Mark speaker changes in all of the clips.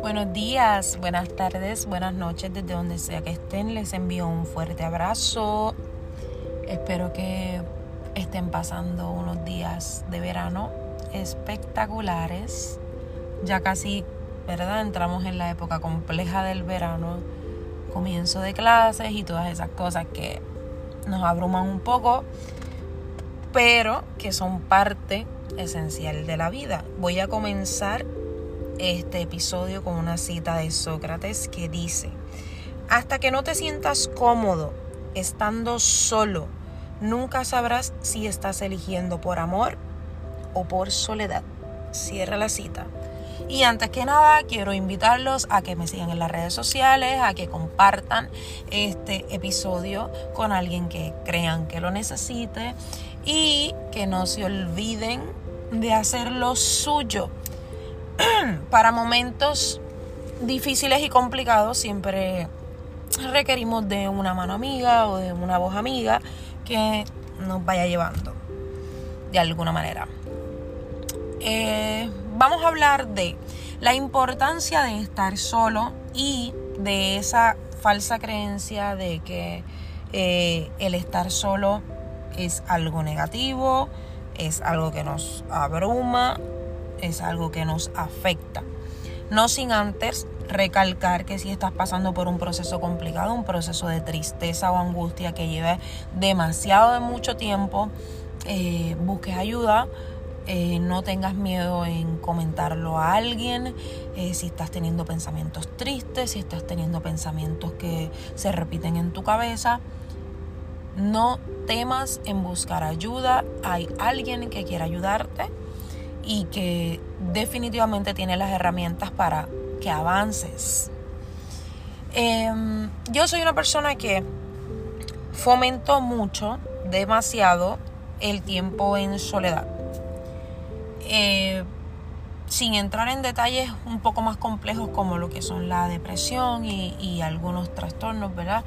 Speaker 1: Buenos días, buenas tardes, buenas noches desde donde sea que estén. Les envío un fuerte abrazo. Espero que estén pasando unos días de verano espectaculares. Ya casi, ¿verdad? Entramos en la época compleja del verano, comienzo de clases y todas esas cosas que nos abruman un poco, pero que son parte esencial de la vida. Voy a comenzar este episodio con una cita de Sócrates que dice, hasta que no te sientas cómodo estando solo, nunca sabrás si estás eligiendo por amor o por soledad. Cierra la cita. Y antes que nada, quiero invitarlos a que me sigan en las redes sociales, a que compartan este episodio con alguien que crean que lo necesite y que no se olviden de hacer lo suyo para momentos difíciles y complicados siempre requerimos de una mano amiga o de una voz amiga que nos vaya llevando de alguna manera. Eh, vamos a hablar de la importancia de estar solo y de esa falsa creencia de que eh, el estar solo es algo negativo, es algo que nos abruma es algo que nos afecta. No sin antes recalcar que si estás pasando por un proceso complicado, un proceso de tristeza o angustia que lleve demasiado de mucho tiempo, eh, busques ayuda. Eh, no tengas miedo en comentarlo a alguien. Eh, si estás teniendo pensamientos tristes, si estás teniendo pensamientos que se repiten en tu cabeza, no temas en buscar ayuda. Hay alguien que quiera ayudarte y que definitivamente tiene las herramientas para que avances. Em, yo soy una persona que fomento mucho, demasiado, el tiempo en soledad. Eh, sin entrar en detalles un poco más complejos como lo que son la depresión y, algunos trastornos, ¿verdad?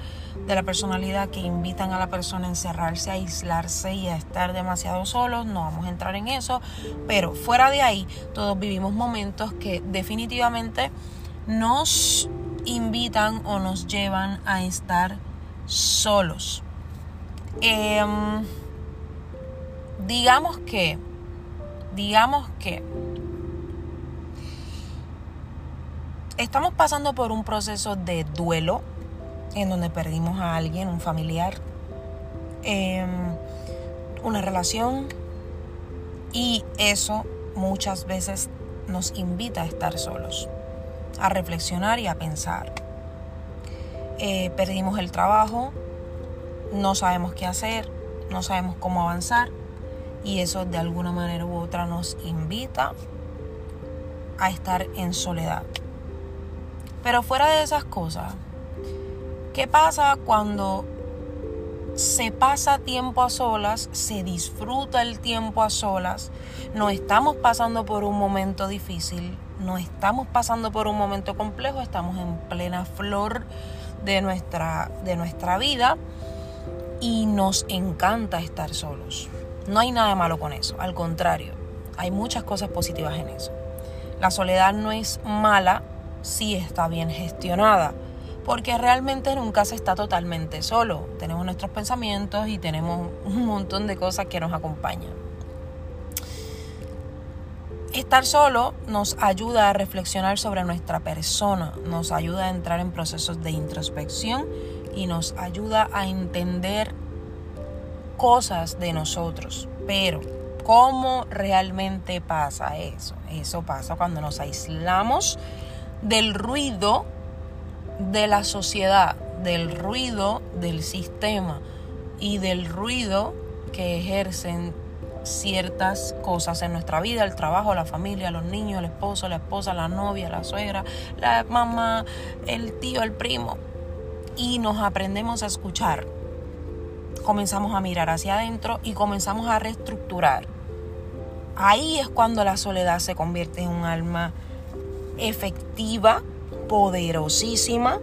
Speaker 1: De la personalidad que invitan a la persona a encerrarse, a aislarse y a estar demasiado solos, no vamos a entrar en eso, pero fuera de ahí todos vivimos momentos que definitivamente nos invitan o nos llevan a estar solos. Em, digamos que, digamos que estamos pasando por un proceso de duelo en donde perdimos a alguien, un familiar, em, una relación y eso muchas veces nos invita a estar solos, a reflexionar y a pensar. Eh, perdimos el trabajo, no sabemos qué hacer, no sabemos cómo avanzar y eso de alguna manera u otra nos invita a estar en soledad. Pero fuera de esas cosas, ¿qué pasa cuando se pasa tiempo a solas, se disfruta el tiempo a solas, no estamos pasando por un momento difícil, no estamos pasando por un momento complejo, estamos en plena flor de nuestra, de nuestra vida y nos encanta estar solos. No hay nada malo con eso, al contrario, hay muchas cosas positivas en eso. La soledad no es mala, si está bien gestionada, porque realmente nunca se está totalmente solo. Tenemos nuestros pensamientos y tenemos un montón de cosas que nos acompañan. Estar solo nos ayuda a reflexionar sobre nuestra persona, nos ayuda a entrar en procesos de introspección y nos ayuda a entender cosas de nosotros. Pero, ¿cómo realmente pasa eso? Eso pasa cuando nos aislamos del ruido de la sociedad, del ruido del sistema y del ruido que ejercen ciertas cosas en nuestra vida, el trabajo, la familia, los niños, el esposo, la esposa, la novia, la suegra, la mamá, el tío, el primo. Y nos aprendemos a escuchar. Comenzamos a mirar hacia adentro y comenzamos a reestructurar. Ahí es cuando la soledad se convierte en un alma efectiva, poderosísima,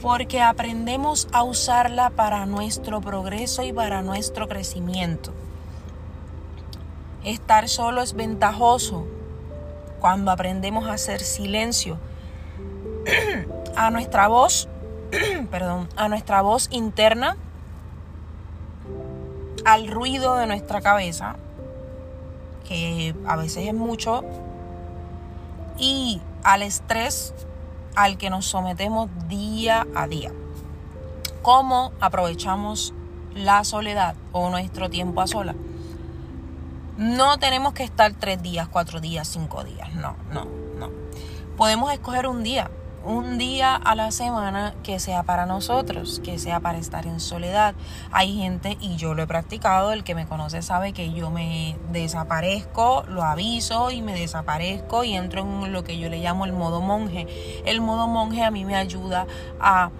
Speaker 1: porque aprendemos a usarla para nuestro progreso y para nuestro crecimiento. Estar solo es ventajoso cuando aprendemos a hacer silencio a nuestra voz, perdón, a nuestra voz interna, al ruido de nuestra cabeza, que a veces es mucho, y al estrés al que nos sometemos día a día. ¿Cómo aprovechamos la soledad o nuestro tiempo a sola? No tenemos que estar tres días, cuatro días, cinco días. No, no, no. Podemos escoger un día un día a la semana que sea para nosotros, que sea para estar en soledad. Hay gente, y yo lo he practicado, el que me conoce sabe que yo me desaparezco, lo aviso y me desaparezco y entro en lo que yo le llamo el modo monje. El modo monje a mí me ayuda a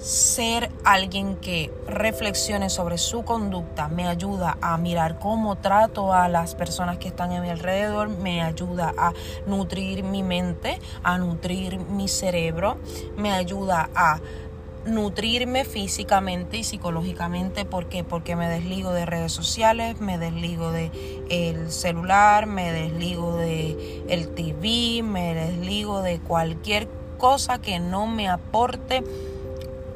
Speaker 1: ser alguien que reflexione sobre su conducta me ayuda a mirar cómo trato a las personas que están a mi alrededor, me ayuda a nutrir mi mente, a nutrir mi cerebro, me ayuda a nutrirme físicamente y psicológicamente ¿por qué? porque me desligo de redes sociales me desligo de el celular me desligo de el TV me desligo de cualquier cosa que no me aporte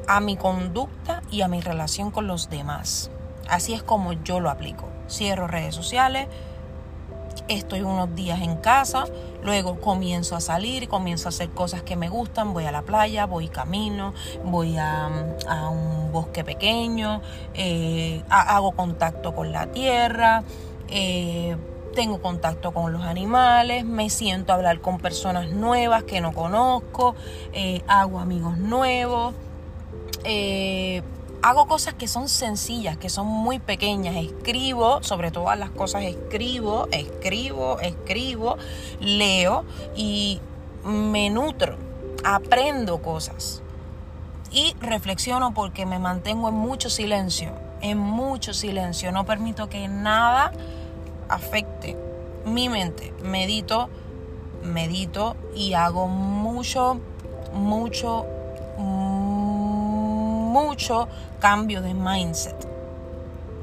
Speaker 1: a mi conducta y a mi relación con los demás. Así es como yo lo aplico. Cierro redes sociales, estoy unos días en casa, luego comienzo a salir, comienzo a hacer cosas que me gustan, voy a la playa, voy camino, voy a, un bosque pequeño, eh, hago contacto con la tierra, eh, tengo contacto con los animales, me siento a hablar con personas nuevas que no conozco, eh, hago amigos nuevos. Eh, hago cosas que son sencillas, que son muy pequeñas. Escribo, sobre todas las cosas escribo, escribo, escribo, leo y me nutro, aprendo cosas. Y reflexiono porque me mantengo en mucho silencio, en mucho silencio. No permito que nada afecte mi mente. Medito, medito y hago mucho, mucho, mucho cambio de mindset.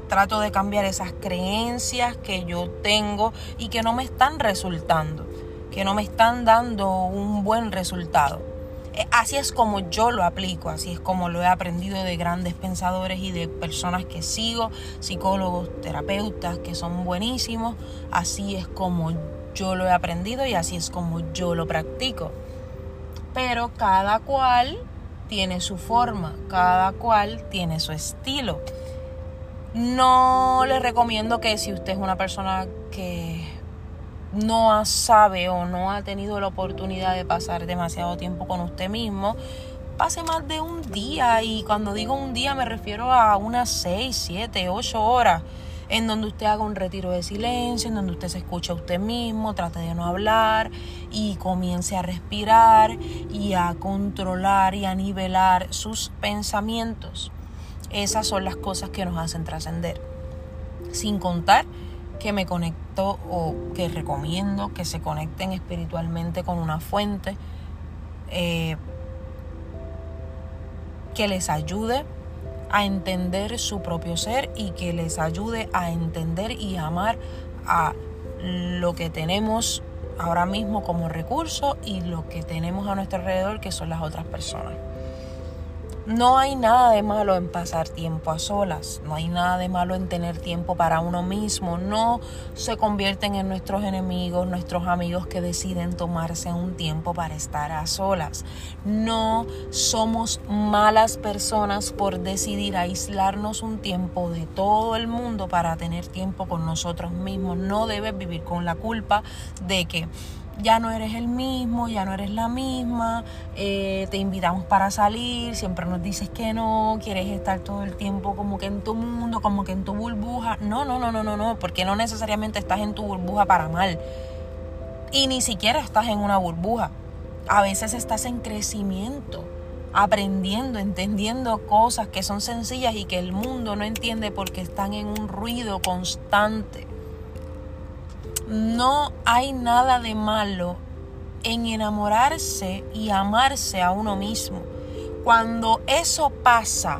Speaker 1: Trato de cambiar esas creencias que yo tengo y que no me están resultando, que no me están dando un buen resultado. Eh, así es como yo lo aplico, así es como lo he aprendido de grandes pensadores y de personas que sigo, psicólogos, terapeutas que son buenísimos. Así es como yo lo he aprendido y así es como yo lo practico. Pero cada cual tiene su forma, cada cual tiene su estilo. No le recomiendo que si usted es una persona que no sabe o no ha tenido la oportunidad de pasar demasiado tiempo con usted mismo, pase más de un día. Y cuando digo un día me refiero a unas 6, 7, 8 horas en donde usted haga un retiro de silencio, en donde usted se escuche a usted mismo, trate de no hablar y comience a respirar y a controlar y a nivelar sus pensamientos. Esas son las cosas que nos hacen trascender. Sin contar que me conecto o que recomiendo que se conecten espiritualmente con una fuente eh, que les ayude a entender su propio ser y que les ayude a entender y amar a lo que tenemos ahora mismo como recurso y lo que tenemos a nuestro alrededor que son las otras personas. No hay nada de malo en pasar tiempo a solas, no hay nada de malo en tener tiempo para uno mismo, no se convierten en nuestros enemigos, nuestros amigos que deciden tomarse un tiempo para estar a solas. No somos malas personas por decidir aislarnos un tiempo de todo el mundo para tener tiempo con nosotros mismos. No debes vivir con la culpa de que ya no eres el mismo, ya no eres la misma, eh, te invitamos para salir, siempre nos dices que no, quieres estar todo el tiempo como que en tu mundo, como que en tu burbuja. No, no, no, no, no, no, porque no necesariamente estás en tu burbuja para mal. Y ni siquiera estás en una burbuja. A veces estás en crecimiento, aprendiendo, entendiendo cosas que son sencillas y que el mundo no entiende porque están en un ruido constante. No hay nada de malo en enamorarse y amarse a uno mismo. Cuando eso pasa,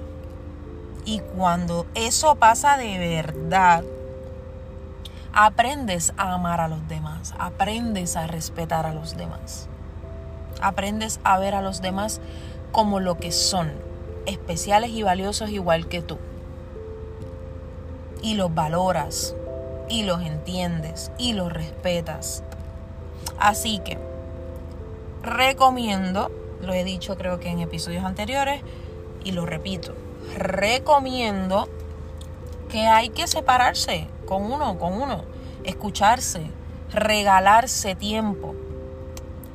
Speaker 1: y cuando eso pasa de verdad, aprendes a amar a los demás, aprendes a respetar a los demás, aprendes a ver a los demás como lo que son, especiales y valiosos igual que tú. Y los valoras, y los entiendes, y los respetas. Así que, recomiendo, lo he dicho creo que en episodios anteriores, y lo repito, recomiendo que hay que separarse con uno, con uno, escucharse, regalarse tiempo,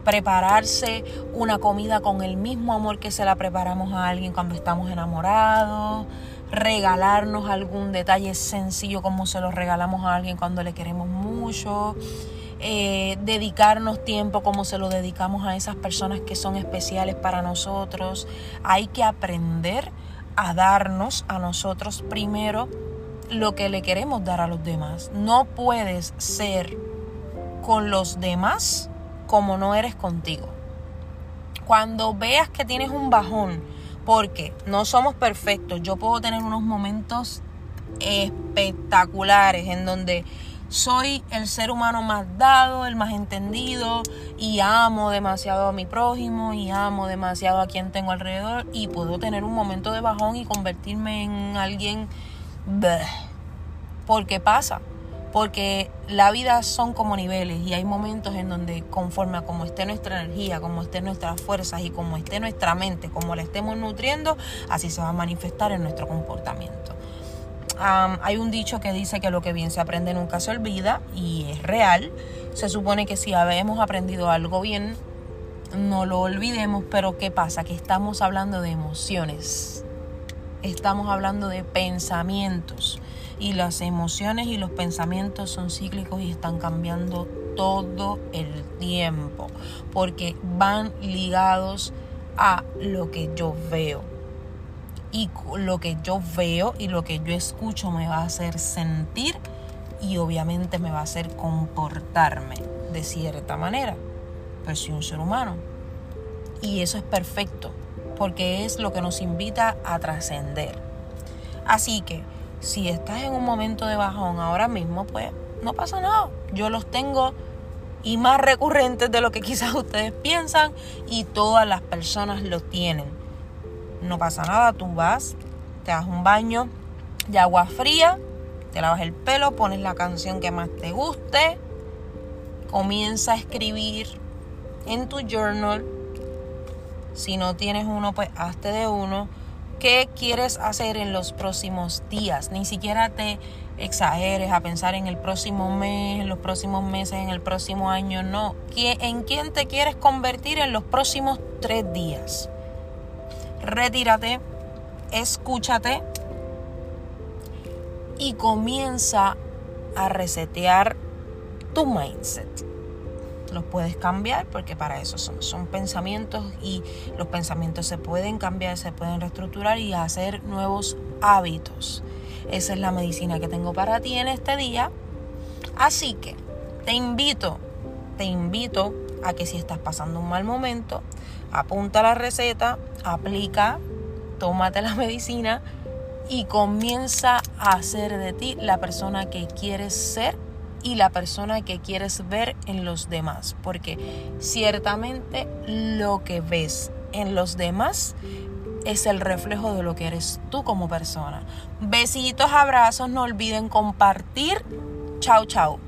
Speaker 1: prepararse una comida con el mismo amor que se la preparamos a alguien cuando estamos enamorados, regalarnos algún detalle sencillo como se lo regalamos a alguien cuando le queremos mucho, eh, dedicarnos tiempo como se lo dedicamos a esas personas que son especiales para nosotros. Hay que aprender a darnos a nosotros primero lo que le queremos dar a los demás. No puedes ser con los demás como no eres contigo. Cuando veas que tienes un bajón, porque no somos perfectos, yo puedo tener unos momentos espectaculares en donde soy el ser humano más dado, el más entendido y amo demasiado a mi prójimo y amo demasiado a quien tengo alrededor y puedo tener un momento de bajón y convertirme en alguien... Porque pasa, porque la vida son como niveles y hay momentos en donde conforme a como esté nuestra energía, como esté nuestras fuerzas y como esté nuestra mente, como la estemos nutriendo, así se va a manifestar en nuestro comportamiento. hay un dicho que dice que lo que bien se aprende nunca se olvida y es real. Se supone que si habemos aprendido algo bien, no lo olvidemos, pero ¿qué pasa? Que estamos hablando de emociones, estamos hablando de pensamientos y las emociones y los pensamientos son cíclicos y están cambiando todo el tiempo porque van ligados a lo que yo veo. Y lo que yo veo y lo que yo escucho me va a hacer sentir y obviamente me va a hacer comportarme de cierta manera. Pero soy un ser humano. Y eso es perfecto porque es lo que nos invita a trascender. Así que si estás en un momento de bajón ahora mismo, pues no pasa nada. Yo los tengo y más recurrentes de lo que quizás ustedes piensan y todas las personas lo tienen. No pasa nada, tú vas, te das un baño de agua fría, te lavas el pelo, pones la canción que más te guste, comienza a escribir en tu journal. Si no tienes uno, pues hazte de uno qué quieres hacer en los próximos días. Ni siquiera te exageres a pensar en el próximo mes, en los próximos meses, en el próximo año. No. ¿En quién te quieres convertir en los próximos tres días? Retírate, escúchate y comienza a resetear tu mindset los puedes cambiar porque para eso son, pensamientos y los pensamientos se pueden cambiar, se pueden reestructurar y hacer nuevos hábitos. Esa es la medicina que tengo para ti en este día. Así que te invito, te invito a que si estás pasando un mal momento, apunta la receta, aplica, tómate la medicina y comienza a hacer de ti la persona que quieres ser y la persona que quieres ver en los demás, porque ciertamente lo que ves en los demás es el reflejo de lo que eres tú como persona. Besitos, abrazos, no olviden compartir. Chao, chao.